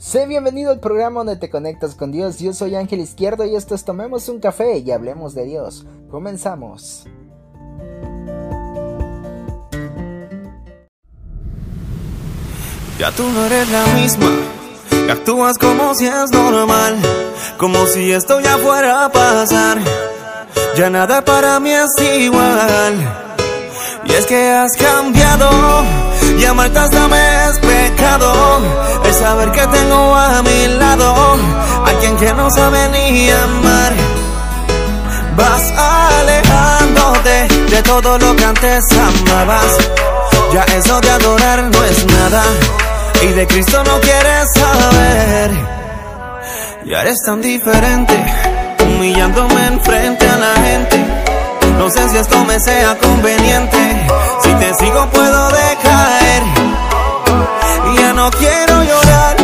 Sé bienvenido al programa donde te conectas con Dios. Yo soy Ángel Izquierdo y esto es Tomemos un café y hablemos de Dios. Comenzamos. Ya tú no eres la misma, actúas como si es normal, como si esto ya fuera a pasar. Ya nada para mí es igual. Y es que has cambiado, y amarte hasta me es pecado. El saber que tengo a mi lado, alguien que no sabe ni amar. Vas alejándote de todo lo que antes amabas. Ya eso de adorar no es nada. Y de Cristo no quieres saber. Y eres tan diferente, humillándome enfrente a la gente. No sé si esto me sea conveniente. Si te sigo puedo decaer quiero llorar.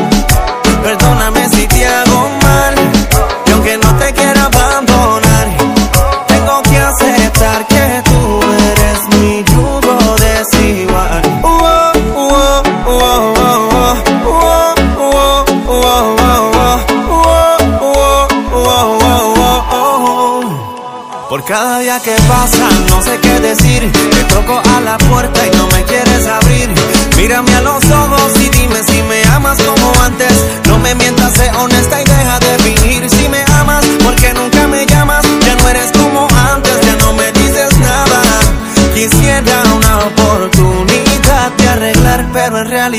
Perdóname si te hago mal. Y aunque no te quiera abandonar, tengo que aceptar que tú eres mi yugo desigual. Por cada día que pasa, no sé qué decir. Te toco a la puerta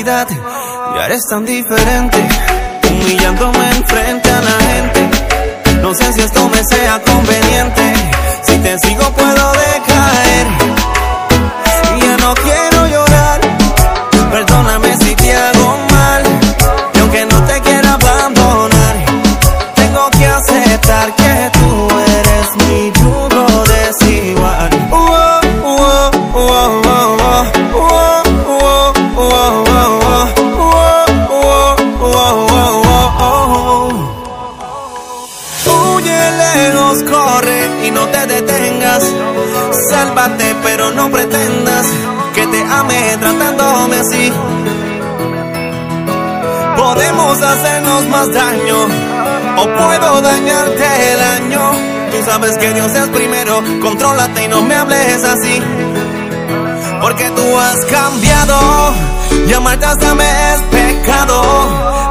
ya eres tan diferente Humillándome enfrente a la gente no sé si esto me sea conveniente. Si te sigo puedo sabes que Dios es primero, contrólate y no me hables así. Porque tú has cambiado y amarte hasta me es pecado.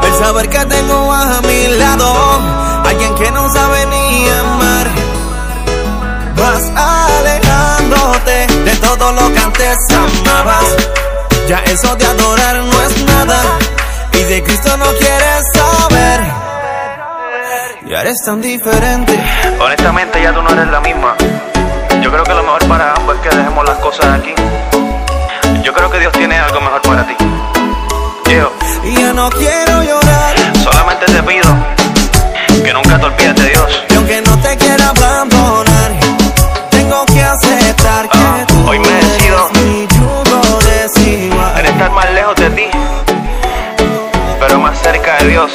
El saber que tengo a mi lado alguien que no sabe ni amar. Vas alejándote de todo lo que antes amabas. Ya eso de adorar no es nada. Y de Cristo no quieres saber. Ya eres tan diferente. Honestamente ya tú no eres la misma. Yo creo que lo mejor para ambos es que dejemos las cosas aquí. Yo creo que Dios tiene algo mejor para ti. Yo Y ya no quiero llorar. solamente te pido que nunca te olvides de Dios. Y aunque no te quiera abandonar, tengo que aceptar que Ah, tú hoy me decido eres mi yugo desigual. En estar más lejos de ti, pero más cerca de Dios.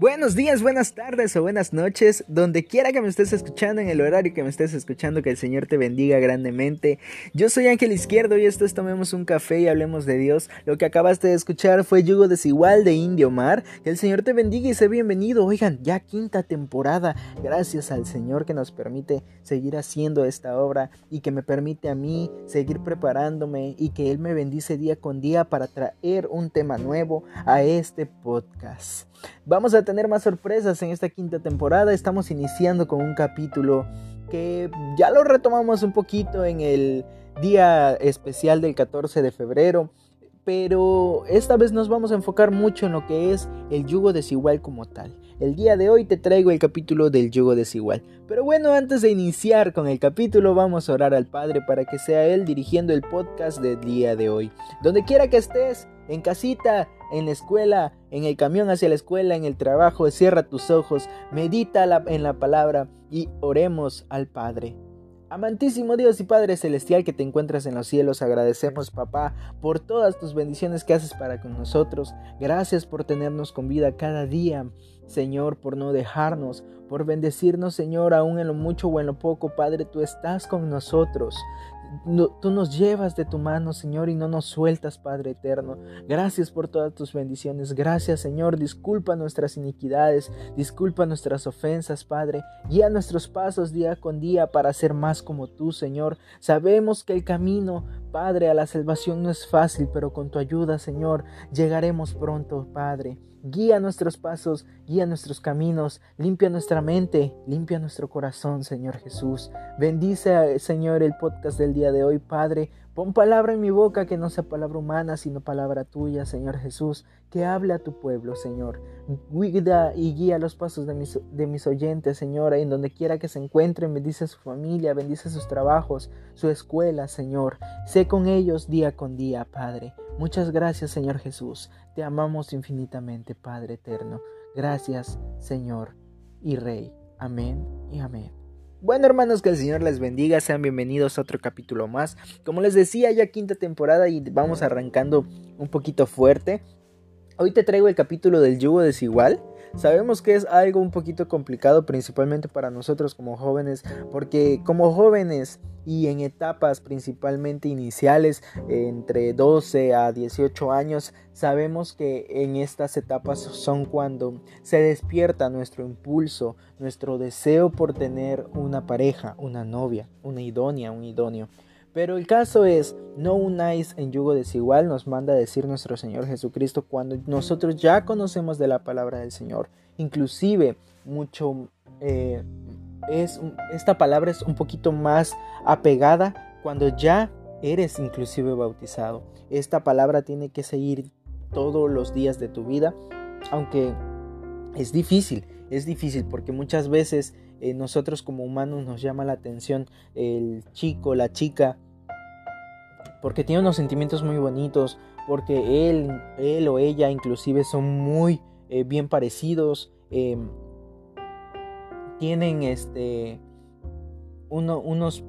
Buenos días, buenas tardes o buenas noches, donde quiera que me estés escuchando, en el horario que me estés escuchando, que el Señor te bendiga grandemente. Yo soy Ángel Izquierdo y esto es Tomemos un café y hablemos de Dios. Lo que acabaste de escuchar fue Yugo Desigual de Indio Mar. Que el Señor te bendiga y sea bienvenido. Oigan, ya quinta temporada. Gracias al Señor que nos permite seguir haciendo esta obra y que me permite a mí seguir preparándome y que Él me bendice día con día para traer un tema nuevo a este podcast. Vamos a tener más sorpresas en esta quinta temporada. Estamos iniciando con un capítulo que ya lo retomamos un poquito en el día especial del 14 de febrero. Pero esta vez nos vamos a enfocar mucho en lo que es el yugo desigual como tal. El día de hoy te traigo el capítulo del yugo desigual. Pero bueno, antes de iniciar con el capítulo, vamos a orar al Padre para que sea Él dirigiendo el podcast del día de hoy. Donde quiera que estés, en casita, en la escuela, en el camión hacia la escuela, en el trabajo, cierra tus ojos, medita en la palabra y oremos al Padre. Amantísimo Dios y Padre Celestial que te encuentras en los cielos, agradecemos papá por todas tus bendiciones que haces para con nosotros. Gracias por tenernos con vida cada día, Señor, por no dejarnos, por bendecirnos, Señor, aún en lo mucho o en lo poco, Padre, tú estás con nosotros tú nos llevas de tu mano, Señor, y no nos sueltas, Padre eterno. Gracias por todas tus bendiciones. Gracias, Señor. Disculpa nuestras iniquidades, disculpa nuestras ofensas, Padre. Guía nuestros pasos día con día para ser más como tú, Señor. Sabemos que el camino, Padre, a la salvación no es fácil, pero con tu ayuda, Señor, llegaremos pronto, Padre. Guía nuestros pasos, guía nuestros caminos, limpia nuestra mente, limpia nuestro corazón, Señor Jesús. Bendice, Señor, el podcast del día de hoy, Padre. Pon palabra en mi boca que no sea palabra humana, sino palabra tuya, Señor Jesús, que hable a tu pueblo, Señor. Cuida y guía los pasos de mis, de mis oyentes, Señor, en donde quiera que se encuentren. Bendice a su familia, bendice sus trabajos, su escuela, Señor. Sé con ellos día con día, Padre. Muchas gracias, Señor Jesús. Te amamos infinitamente, Padre eterno. Gracias, Señor y Rey. Amén y amén. Bueno hermanos, que el Señor les bendiga, sean bienvenidos a otro capítulo más. Como les decía, ya quinta temporada y vamos arrancando un poquito fuerte. Hoy te traigo el capítulo del yugo desigual. Sabemos que es algo un poquito complicado, principalmente para nosotros como jóvenes, porque como jóvenes y en etapas principalmente iniciales, entre 12 a 18 años, sabemos que en estas etapas son cuando se despierta nuestro impulso, nuestro deseo por tener una pareja, una novia, una idónea, un idóneo. Pero el caso es, no unáis en yugo desigual, nos manda decir nuestro Señor Jesucristo cuando nosotros ya conocemos de la palabra del Señor. Inclusive, mucho, eh, es, esta palabra es un poquito más apegada cuando ya eres inclusive bautizado. Esta palabra tiene que seguir todos los días de tu vida, aunque es difícil, es difícil porque muchas veces eh, nosotros como humanos nos llama la atención el chico, la chica, porque tiene unos sentimientos muy bonitos, porque él, él o ella inclusive son muy eh, bien parecidos, em, tienen este, uno, unos,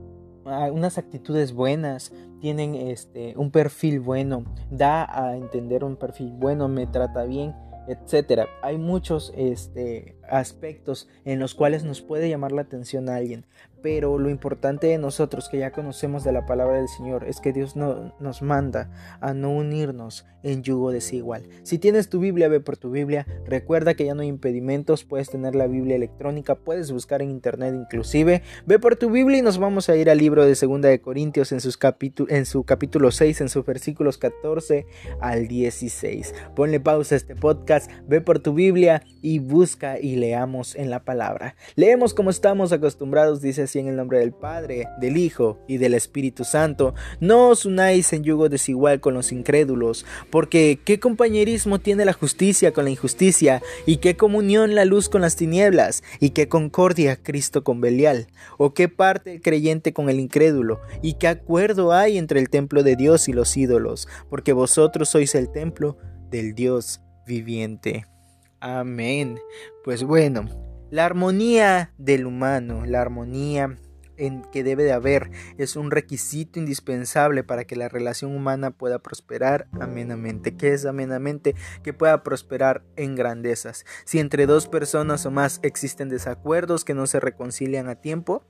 ah, unas actitudes buenas, tienen este, un perfil bueno, da a entender un perfil bueno, me trata bien etcétera. Hay muchos este, aspectos en los cuales nos puede llamar la atención a alguien, pero lo importante de nosotros que ya conocemos de la palabra del Señor es que Dios no, nos manda a no unirnos en yugo desigual. Si tienes tu Biblia, ve por tu Biblia. Recuerda que ya no hay impedimentos, puedes tener la Biblia electrónica, puedes buscar en internet inclusive. Ve por tu Biblia y nos vamos a ir al libro de Segunda de Corintios en, sus en su capítulo 6, en sus versículos 14 al 16. Ponle pausa a este podcast, ve por tu Biblia y busca y leamos en la palabra. Leemos como estamos acostumbrados, dice en el nombre del Padre, del Hijo y del Espíritu Santo. No os unáis en yugo desigual con los incrédulos, porque ¿qué compañerismo tiene la justicia con la injusticia? ¿Y qué comunión la luz con las tinieblas? ¿Y qué concordia Cristo con Belial? ¿O qué parte el creyente con el incrédulo? ¿Y qué acuerdo hay entre el templo de Dios y los ídolos? Porque vosotros sois el templo del Dios viviente. Amén. Pues bueno, la armonía del humano, la armonía en que debe de haber es un requisito indispensable para que la relación humana pueda prosperar amenamente. ¿Qué es amenamente? Que pueda prosperar en grandezas. Si entre dos personas o más existen desacuerdos que no se reconcilian a tiempo,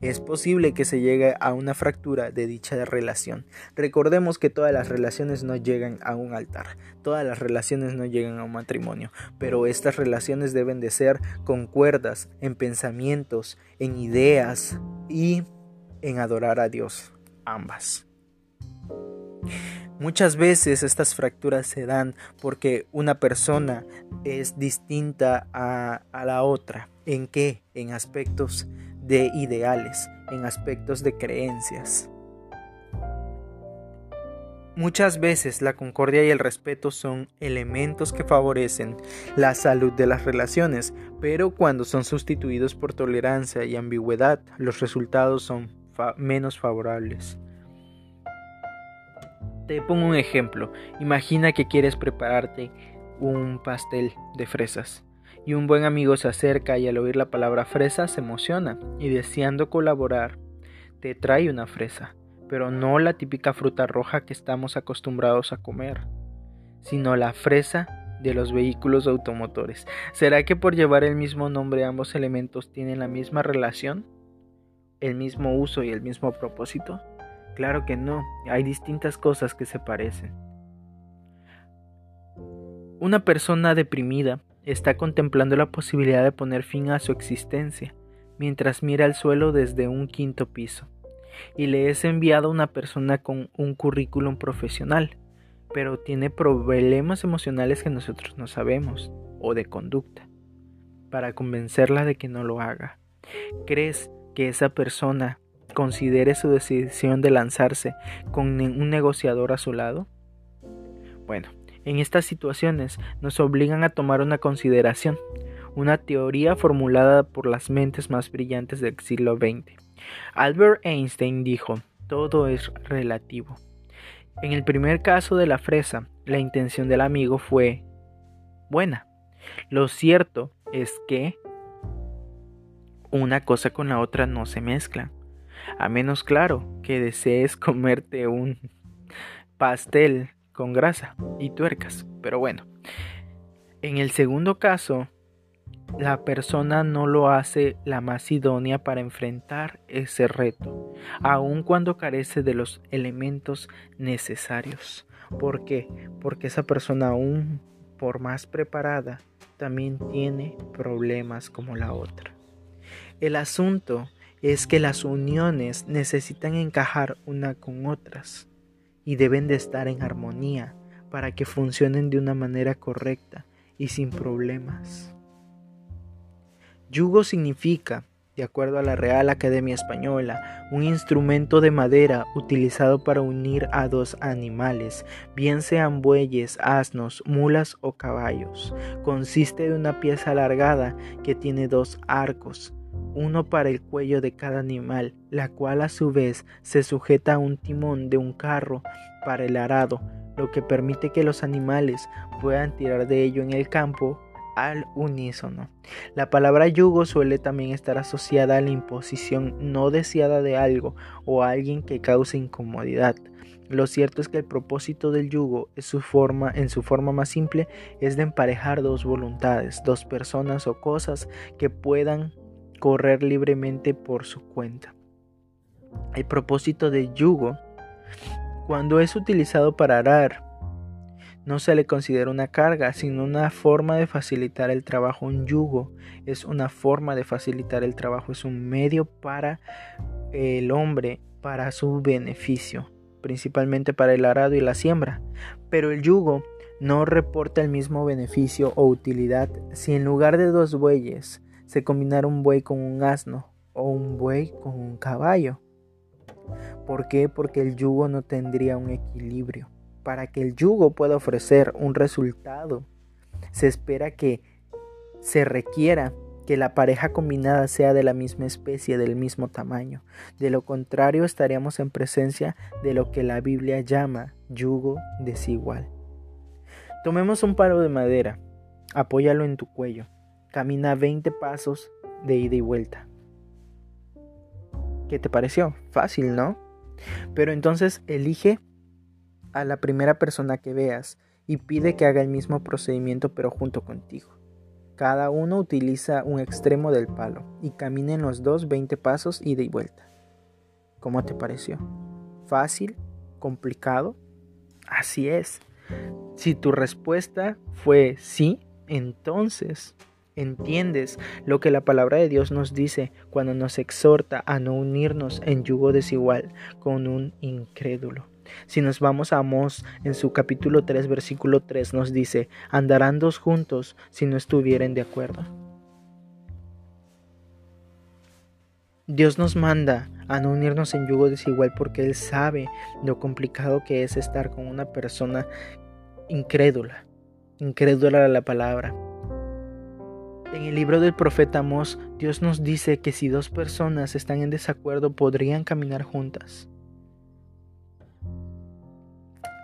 es posible que se llegue a una fractura de dicha relación. Recordemos que todas las relaciones no llegan a un altar, todas las relaciones no llegan a un matrimonio, pero estas relaciones deben de ser concuerdas en pensamientos, en ideas y en adorar a Dios, ambas. Muchas veces estas fracturas se dan porque una persona es distinta a, a la otra. ¿En qué? En aspectos de ideales, en aspectos de creencias. Muchas veces la concordia y el respeto son elementos que favorecen la salud de las relaciones, pero cuando son sustituidos por tolerancia y ambigüedad, los resultados son menos favorables. Te pongo un ejemplo. Imagina que quieres prepararte un pastel de fresas y un buen amigo se acerca y al oír la palabra fresa se emociona y deseando colaborar, te trae una fresa, pero no la típica fruta roja que estamos acostumbrados a comer, sino la fresa de los vehículos automotores. ¿Será que por llevar el mismo nombre ambos elementos tienen la misma relación? ¿El mismo uso y el mismo propósito? Claro que no, hay distintas cosas que se parecen. Una persona deprimida está contemplando la posibilidad de poner fin a su existencia mientras mira al suelo desde un quinto piso y le es enviado una persona con un currículum profesional pero tiene problemas emocionales que nosotros no sabemos, o de conducta, para convencerla de que no lo haga. ¿Crees que esa persona considere su decisión de lanzarse con un negociador a su lado? Bueno, en estas situaciones nos obligan a tomar una consideración, una teoría formulada por las mentes más brillantes del siglo XX. Albert Einstein dijo, todo es relativo. En el primer caso de la fresa, la intención del amigo fue buena. Lo cierto es que una cosa con la otra no se mezclan. A menos claro que desees comerte un pastel con grasa y tuercas. Pero bueno, en el segundo caso, la persona no lo hace la más idónea para enfrentar ese reto, aun cuando carece de los elementos necesarios. ¿Por qué? Porque esa persona aún por más preparada también tiene problemas como la otra. El asunto es que las uniones necesitan encajar una con otras y deben de estar en armonía para que funcionen de una manera correcta y sin problemas. Yugo significa, de acuerdo a la Real Academia Española, un instrumento de madera utilizado para unir a dos animales, bien sean bueyes, asnos, mulas o caballos. Consiste de una pieza alargada que tiene dos arcos, uno para el cuello de cada animal, la cual a su vez se sujeta a un timón de un carro para el arado, lo que permite que los animales puedan tirar de ello en el campo al unísono. La palabra yugo suele también estar asociada a la imposición no deseada de algo o a alguien que cause incomodidad. Lo cierto es que el propósito del yugo en su forma, en su forma más simple es de emparejar dos voluntades, dos personas o cosas que puedan correr libremente por su cuenta. El propósito del yugo, cuando es utilizado para arar, no se le considera una carga, sino una forma de facilitar el trabajo. Un yugo es una forma de facilitar el trabajo, es un medio para el hombre, para su beneficio, principalmente para el arado y la siembra. Pero el yugo no reporta el mismo beneficio o utilidad si en lugar de dos bueyes se combinara un buey con un asno o un buey con un caballo. ¿Por qué? Porque el yugo no tendría un equilibrio para que el yugo pueda ofrecer un resultado, se espera que se requiera que la pareja combinada sea de la misma especie, del mismo tamaño. De lo contrario, estaríamos en presencia de lo que la Biblia llama yugo desigual. Tomemos un palo de madera, apóyalo en tu cuello, camina 20 pasos de ida y vuelta. ¿Qué te pareció? Fácil, ¿no? Pero entonces elige a la primera persona que veas y pide que haga el mismo procedimiento pero junto contigo. Cada uno utiliza un extremo del palo y caminen los dos 20 pasos ida y vuelta. ¿Cómo te pareció? ¿Fácil? ¿Complicado? Así es. Si tu respuesta fue sí, entonces entiendes lo que la palabra de Dios nos dice cuando nos exhorta a no unirnos en yugo desigual con un incrédulo. Si nos vamos a Amós en su capítulo 3 versículo 3 nos dice, andarán dos juntos si no estuvieren de acuerdo. Dios nos manda a no unirnos en yugo desigual porque Él sabe lo complicado que es estar con una persona incrédula, incrédula a la palabra. En el libro del profeta Amós, Dios nos dice que si dos personas están en desacuerdo podrían caminar juntas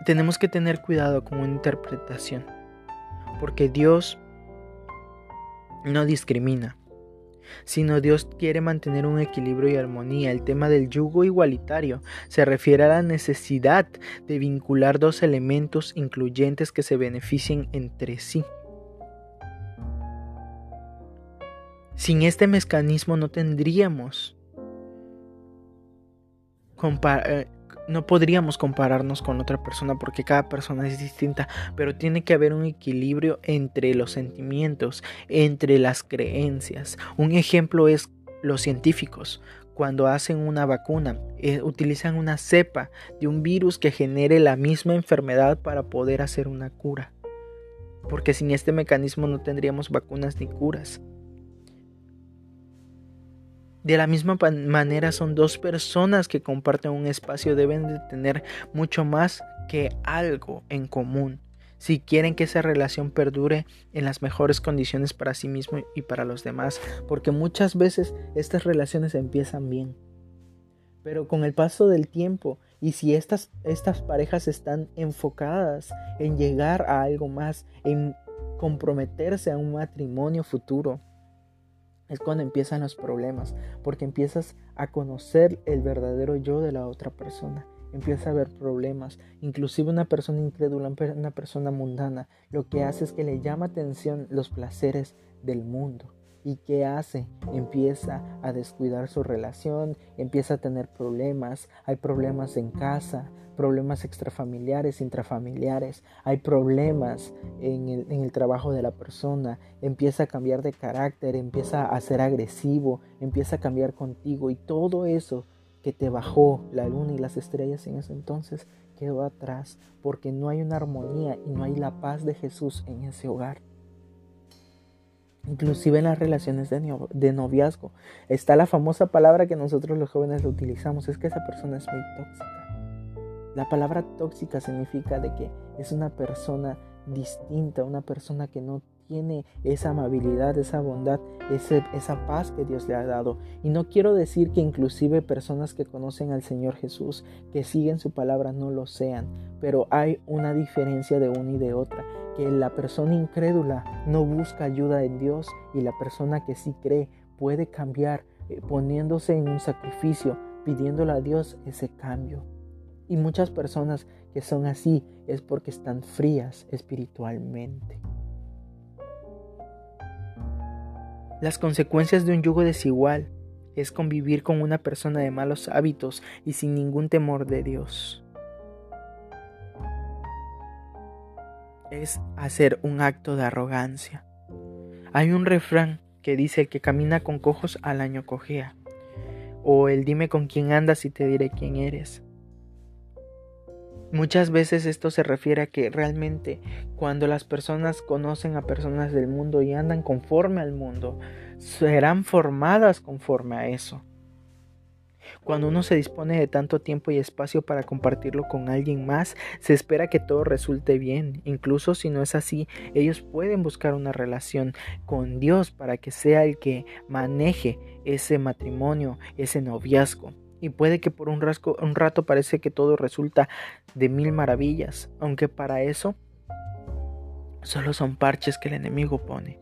tenemos que tener cuidado con una interpretación, porque Dios no discrimina. sino Dios quiere mantener un equilibrio y armonía. El tema del yugo igualitario se refiere a la necesidad de vincular dos elementos incluyentes que se beneficien entre sí. Sin este mecanismo no tendríamos eh, no podríamos compararnos con otra persona porque cada persona es distinta, pero tiene que haber un equilibrio entre los sentimientos, entre las creencias. Un ejemplo es los científicos. Cuando hacen una vacuna, eh, utilizan una cepa de un virus que genere la misma enfermedad para poder hacer una cura. Porque sin este mecanismo no tendríamos vacunas ni curas. De la misma manera son dos personas que comparten un espacio, deben de tener mucho más que algo en común si quieren que esa relación perdure en las mejores condiciones para sí mismo y para los demás, porque muchas veces estas relaciones empiezan bien. Pero con el paso del tiempo y si estas, estas parejas están enfocadas en llegar a algo más, en comprometerse a un matrimonio futuro, es cuando empiezan los problemas, porque empiezas a conocer el verdadero yo de la otra persona. Empieza a haber problemas, inclusive una persona incrédula, una persona mundana, lo que hace es que le llama atención los placeres del mundo. ¿Y qué hace? Empieza a descuidar su relación, empieza a tener problemas, hay problemas en casa, problemas extrafamiliares, intrafamiliares, hay problemas en el, trabajo de la persona, empieza a cambiar de carácter, empieza a ser agresivo, empieza a cambiar contigo y todo eso que te bajó la luna y las estrellas en ese entonces quedó atrás porque no hay una armonía y no hay la paz de Jesús en ese hogar. Inclusive en las relaciones de, noviazgo está la famosa palabra que nosotros los jóvenes utilizamos, es que esa persona es muy tóxica. La palabra tóxica significa de que es una persona distinta, una persona que no tiene esa amabilidad, esa bondad, esa paz que Dios le ha dado. Y no quiero decir que inclusive personas que conocen al Señor Jesús, que siguen su palabra, no lo sean, pero hay una diferencia de una y de otra, que la persona incrédula no busca ayuda en Dios y la persona que sí cree puede cambiar eh, poniéndose en un sacrificio, pidiéndole a Dios ese cambio. Y muchas personas que son así es porque están frías espiritualmente. Las consecuencias de un yugo desigual es convivir con una persona de malos hábitos y sin ningún temor de Dios. Es hacer un acto de arrogancia. Hay un refrán que dice el que camina con cojos al año cojea. O el dime con quién andas y te diré quién eres. Muchas veces esto se refiere a que realmente cuando las personas conocen a personas del mundo y andan conforme al mundo, serán formadas conforme a eso. Cuando uno se dispone de tanto tiempo y espacio para compartirlo con alguien más, se espera que todo resulte bien. Incluso si no es así, ellos pueden buscar una relación con Dios para que sea el que maneje ese matrimonio, ese noviazgo y puede que por un, rato parece que todo resulta de mil maravillas, aunque para eso solo son parches que el enemigo pone.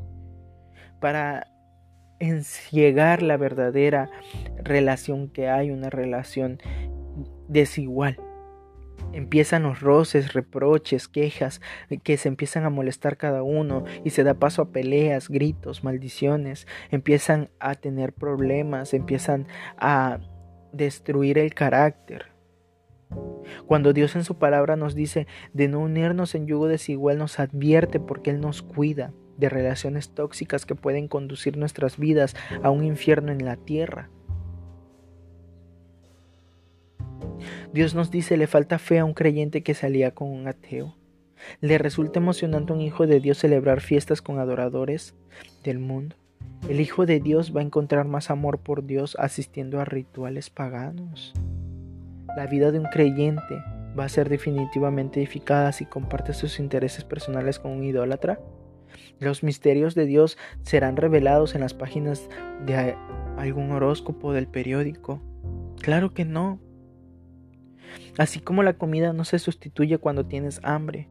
Para enciegar la verdadera relación que hay, una relación desigual. Empiezan los roces, reproches, quejas, que se empiezan a molestar cada uno y se da paso a peleas, gritos, maldiciones, empiezan a tener problemas, empiezan a destruir el carácter. Cuando Dios en su palabra nos dice de no unirnos en yugo desigual, nos advierte porque Él nos cuida de relaciones tóxicas que pueden conducir nuestras vidas a un infierno en la tierra. Dios nos dice le falta fe a un creyente que salía con un ateo. Le resulta emocionante a un hijo de Dios celebrar fiestas con adoradores del mundo. El Hijo de Dios va a encontrar más amor por Dios asistiendo a rituales paganos. La vida de un creyente va a ser definitivamente edificada si comparte sus intereses personales con un idólatra. Los misterios de Dios serán revelados en las páginas de algún horóscopo del periódico. Claro que no. Así como la comida no se sustituye cuando tienes hambre,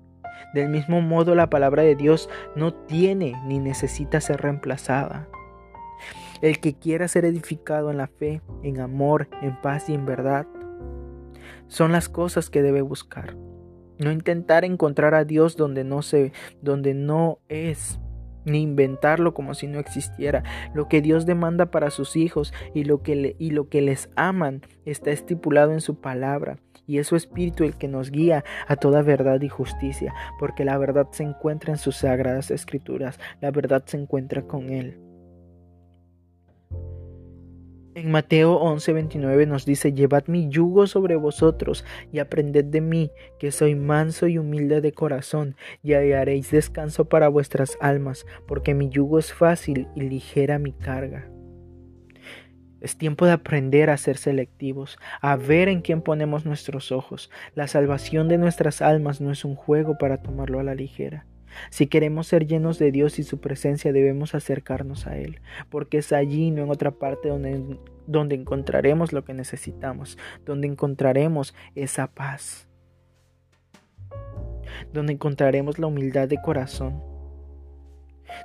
del mismo modo la palabra de Dios no tiene ni necesita ser reemplazada. el que quiera ser edificado en la fe, en amor, en paz y en verdad. Son las cosas que debe buscar. No intentar encontrar a Dios donde no se, donde no es, ni inventarlo como si no existiera. Lo que Dios demanda para sus hijos y lo que, y lo que les aman está estipulado en su palabra. Y es su espíritu el que nos guía a toda verdad y justicia, porque la verdad se encuentra en sus sagradas escrituras, la verdad se encuentra con Él. En Mateo 11:29 nos dice, Llevad mi yugo sobre vosotros y aprended de mí, que soy manso y humilde de corazón, y hallaréis descanso para vuestras almas, porque mi yugo es fácil y ligera mi carga. Es tiempo de aprender a ser selectivos, a ver en quién ponemos nuestros ojos. La salvación de nuestras almas no es un juego para tomarlo a la ligera. Si queremos ser llenos de Dios y su presencia debemos acercarnos a Él, porque es allí, no en otra parte, donde, donde encontraremos lo que necesitamos, donde encontraremos esa paz, donde encontraremos la humildad de corazón.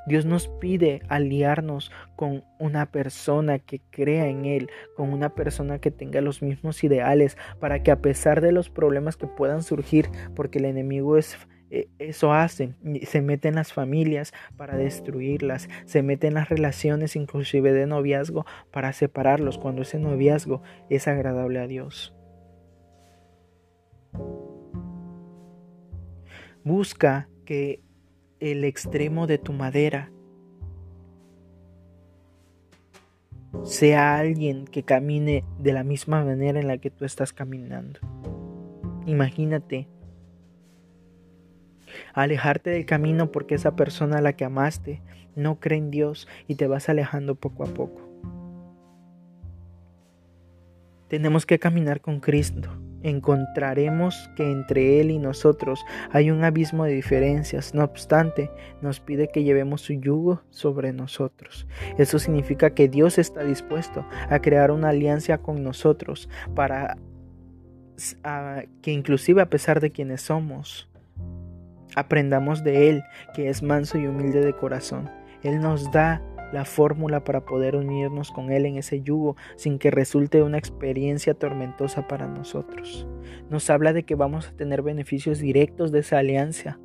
Dios nos pide aliarnos con una persona que crea en Él, con una persona que tenga los mismos ideales, para que a pesar de los problemas que puedan surgir, porque el enemigo es eso hace, se mete en las familias para destruirlas, se mete en las relaciones inclusive de noviazgo para separarlos cuando ese noviazgo es agradable a Dios. Busca que el extremo de tu madera sea alguien que camine de la misma manera en la que tú estás caminando. Imagínate alejarte del camino porque esa persona a la que amaste no cree en Dios y te vas alejando poco a poco. Tenemos que caminar con Cristo. Encontraremos que entre Él y nosotros hay un abismo de diferencias. No obstante, nos pide que llevemos su yugo sobre nosotros. Eso significa que Dios está dispuesto a crear una alianza con nosotros para que inclusive a pesar de quienes somos, Aprendamos de Él, que es manso y humilde de corazón. Él nos da la fórmula para poder unirnos con Él en ese yugo sin que resulte una experiencia tormentosa para nosotros. Nos habla de que vamos a tener beneficios directos de esa alianza.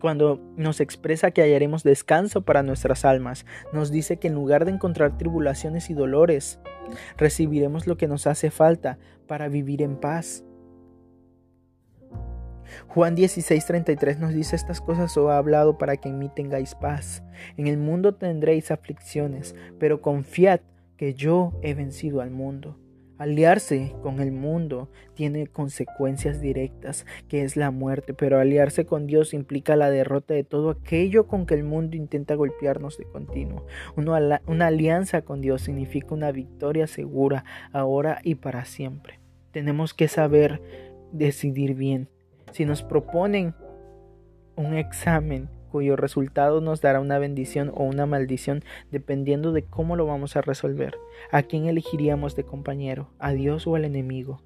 Cuando nos expresa que hallaremos descanso para nuestras almas, nos dice que en lugar de encontrar tribulaciones y dolores, recibiremos lo que nos hace falta para vivir en paz. Juan 16:33 nos dice estas cosas os ha hablado para que en mí tengáis paz. En el mundo tendréis aflicciones, pero confiad que yo he vencido al mundo. Aliarse con el mundo tiene consecuencias directas, que es la muerte, pero aliarse con Dios implica la derrota de todo aquello con que el mundo intenta golpearnos de continuo. Una, una alianza con Dios significa una victoria segura, ahora y para siempre. Tenemos que saber decidir bien, si nos proponen un examen cuyo resultado nos dará una bendición o una maldición dependiendo de cómo lo vamos a resolver. ¿A quién elegiríamos de compañero? ¿A Dios o al enemigo?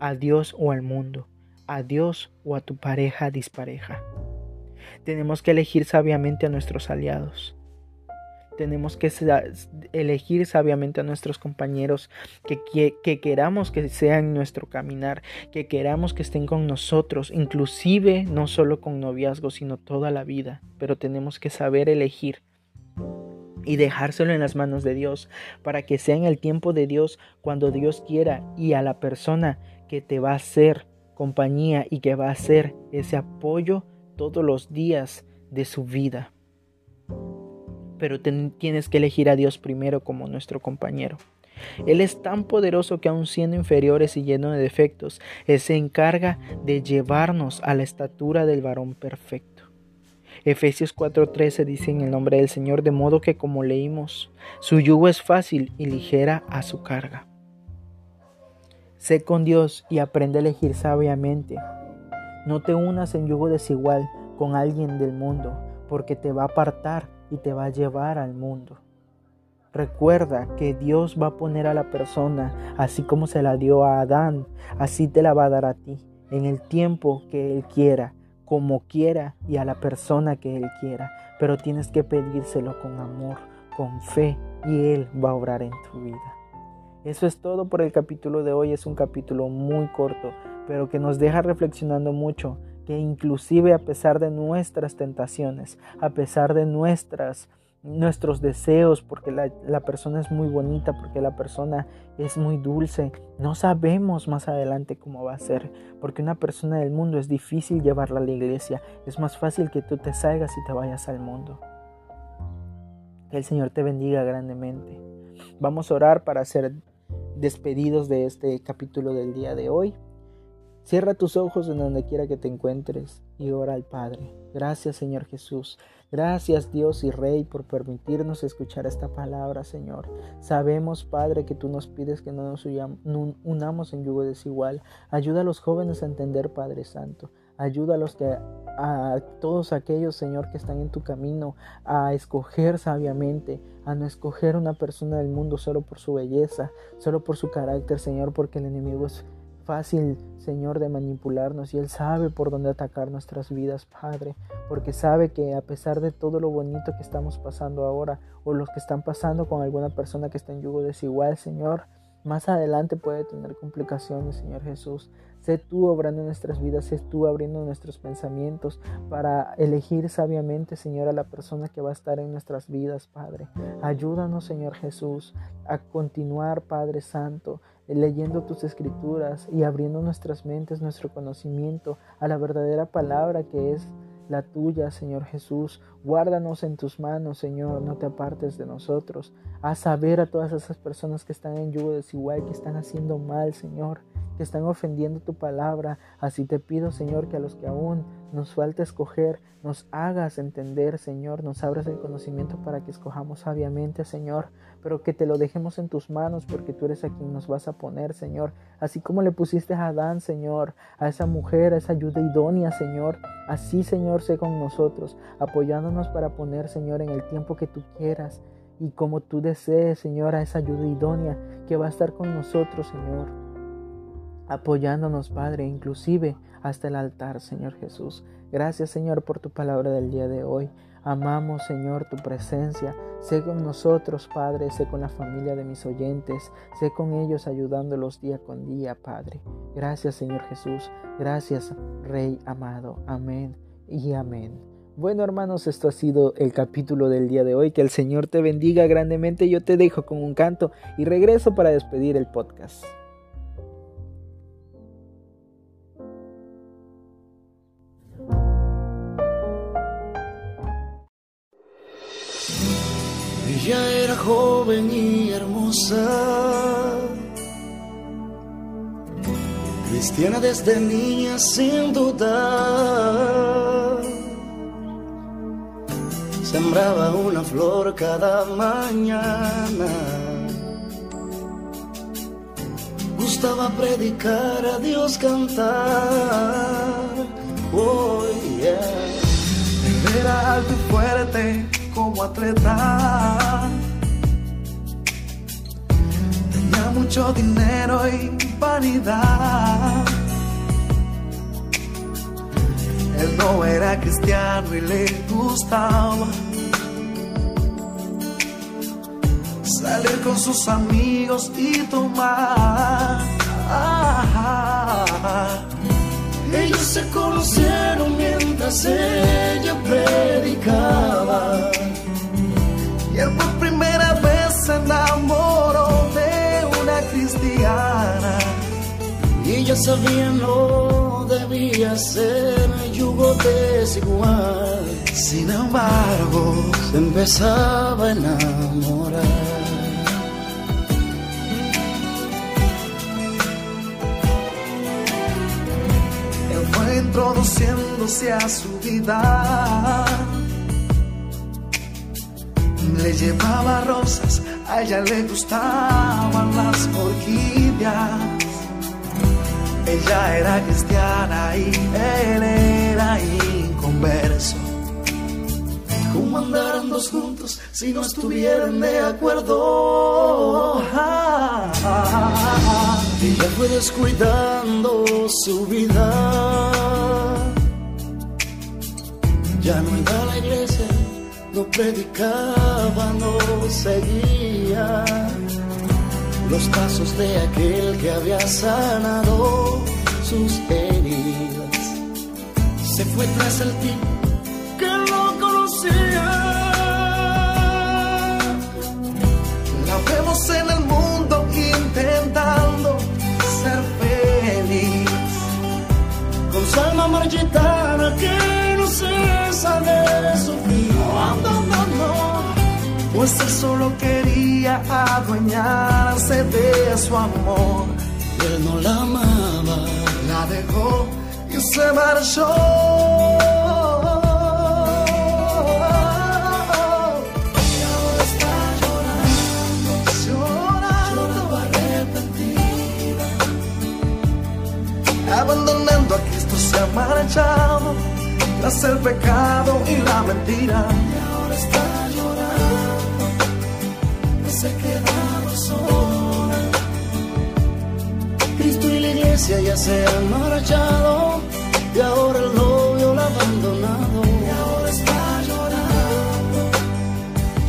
¿A Dios o al mundo? ¿A Dios o a tu pareja dispareja? Tenemos que elegir sabiamente a nuestros aliados tenemos que elegir sabiamente a nuestros compañeros que, que, queramos que sean nuestro caminar, que queramos que estén con nosotros, inclusive no solo con noviazgo, sino toda la vida. Pero tenemos que saber elegir y dejárselo en las manos de Dios para que sea en el tiempo de Dios cuando Dios quiera y a la persona que te va a hacer compañía y que va a hacer ese apoyo todos los días de su vida pero tienes que elegir a Dios primero como nuestro compañero. Él es tan poderoso que aun siendo inferiores y lleno de defectos, Él se encarga de llevarnos a la estatura del varón perfecto. Efesios 4:13 dice en el nombre del Señor, de modo que como leímos, su yugo es fácil y ligera a su carga. Sé con Dios y aprende a elegir sabiamente. No te unas en yugo desigual con alguien del mundo, porque te va a apartar y te va a llevar al mundo. Recuerda que Dios va a poner a la persona así como se la dio a Adán, así te la va a dar a ti, en el tiempo que Él quiera, como quiera y a la persona que Él quiera. Pero tienes que pedírselo con amor, con fe y Él va a obrar en tu vida. Eso es todo por el capítulo de hoy. Es un capítulo muy corto, pero que nos deja reflexionando mucho que inclusive a pesar de nuestras tentaciones, a pesar de nuestras nuestros deseos, porque la, la, persona es muy bonita, porque la persona es muy dulce. No sabemos más adelante cómo va a ser, porque una persona del mundo es difícil llevarla a la iglesia. Es más fácil que tú te salgas y te vayas al mundo. Que el Señor te bendiga grandemente. Vamos a orar para ser despedidos de este capítulo del día de hoy. Cierra tus ojos en donde quiera que te encuentres y ora al Padre. Gracias Señor Jesús. Gracias Dios y Rey por permitirnos escuchar esta palabra, Señor. Sabemos, Padre, que tú nos pides que no nos unamos en yugo desigual. Ayuda a los jóvenes a entender, Padre Santo. Ayuda a los que a todos aquellos, Señor, que están en tu camino a escoger sabiamente, a no escoger una persona del mundo solo por su belleza, solo por su carácter, Señor, porque el enemigo es fácil, Señor, de manipularnos y Él sabe por dónde atacar nuestras vidas, Padre, porque sabe que a pesar de todo lo bonito que estamos pasando ahora o los que están pasando con alguna persona que está en yugo desigual, Señor, más adelante puede tener complicaciones, Señor Jesús. Sé tú obrando nuestras vidas, sé tú abriendo nuestros pensamientos para elegir sabiamente, Señor, a la persona que va a estar en nuestras vidas, Padre. Ayúdanos, Señor Jesús, a continuar, Padre Santo, leyendo tus escrituras y abriendo nuestras mentes, nuestro conocimiento a la verdadera palabra que es la tuya, Señor Jesús. Guárdanos en tus manos, Señor, no te apartes de nosotros. A saber a todas esas personas que están en yugo desigual, que están haciendo mal, Señor que están ofendiendo tu palabra. Así te pido, Señor, que a los que aún nos falta escoger, nos hagas entender, Señor, nos abras el conocimiento para que escojamos sabiamente, Señor, pero que te lo dejemos en tus manos porque tú eres a quien nos vas a poner, Señor. Así como le pusiste a Adán, Señor, a esa mujer, a esa ayuda idónea, Señor, así, Señor, sé con nosotros, apoyándonos para poner, Señor, en el tiempo que tú quieras y como tú desees, Señor, a esa ayuda idónea que va a estar con nosotros, Señor apoyándonos, Padre, inclusive hasta el altar, Señor Jesús. Gracias, Señor, por tu palabra del día de hoy. Amamos, Señor, tu presencia. Sé con nosotros, Padre, sé con la familia de mis oyentes, sé con ellos ayudándolos día con día, Padre. Gracias, Señor Jesús. Gracias, Rey amado. Amén y amén. Bueno, hermanos, esto ha sido el capítulo del día de hoy. Que el Señor te bendiga grandemente. Yo te dejo con un canto y regreso para despedir el podcast. Ella era joven y hermosa, cristiana desde niña sin dudar. Sembraba una flor cada mañana. Gustaba predicar a Dios cantar. Oh, yeah. Era alto y fuerte como atleta. Tenía mucho dinero y vanidad. Él no era cristiano y le gustaba salir con sus amigos y tomar. Ellos se conocieron mientras ella predicaba. Y él por primera vez se enamoró de una cristiana. Y ella sabía no debía ser yugo desigual. Sin embargo, empezaba a enamorar. Introduciéndose a su vida le llevaba rosas, a ella le gustaban las orquídeas. Ella era cristiana y él era inconverso. ¿Cómo andarán dos juntos si no estuvieran de acuerdo? Ella fue descuidando su vida. Ya no iba a la iglesia no predicaba, no seguía los pasos de aquel que había sanado sus heridas. Se fue tras el tipo que lo conocía. La vemos en el mundo intentando ser feliz. Con su alma marchitada que Pues él solo quería adueñarse de su amor. Él no la amaba, la dejó y se marchó. Abandonando a Cristo se ha marchado tras el pecado y la mentira. Y la iglesia ya se han marchado y ahora el novio la ha abandonado. Y ahora está llorando,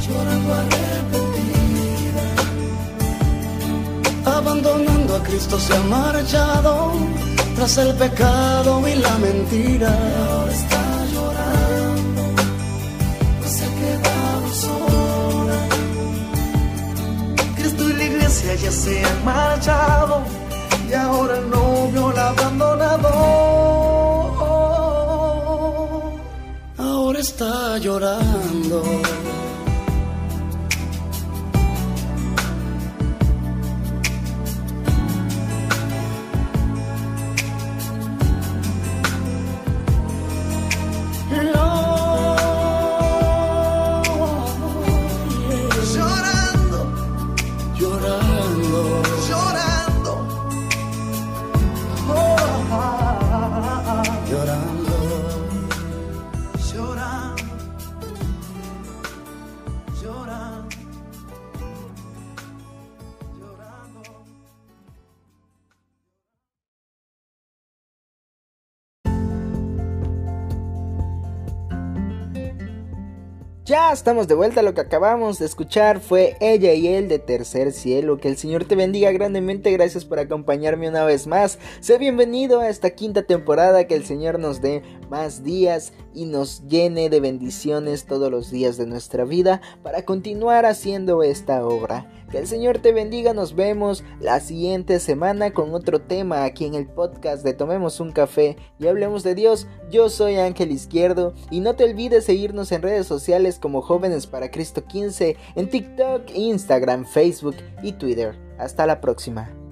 llorando arrepentida. Abandonando a Cristo se ha marchado tras el pecado y la mentira. Y ahora está llorando, se ha quedado sola. Cristo y la iglesia ya se han marchado y ahora el novio la abandonado. Ahora está. Llorando, Ya estamos de vuelta, lo que acabamos de escuchar fue Ella y él de Tercer Cielo. Que el Señor te bendiga grandemente, gracias por acompañarme una vez más. Sé bienvenido a esta quinta temporada, que el Señor nos dé más días y nos llene de bendiciones todos los días de nuestra vida para continuar haciendo esta obra. Que el Señor te bendiga, nos vemos la siguiente semana con otro tema aquí en el podcast de Tomemos un café y hablemos de Dios. Yo soy Ángel Izquierdo y no te olvides seguirnos en redes sociales como Jóvenes para Cristo 15 en TikTok, Instagram, Facebook y Twitter. Hasta la próxima.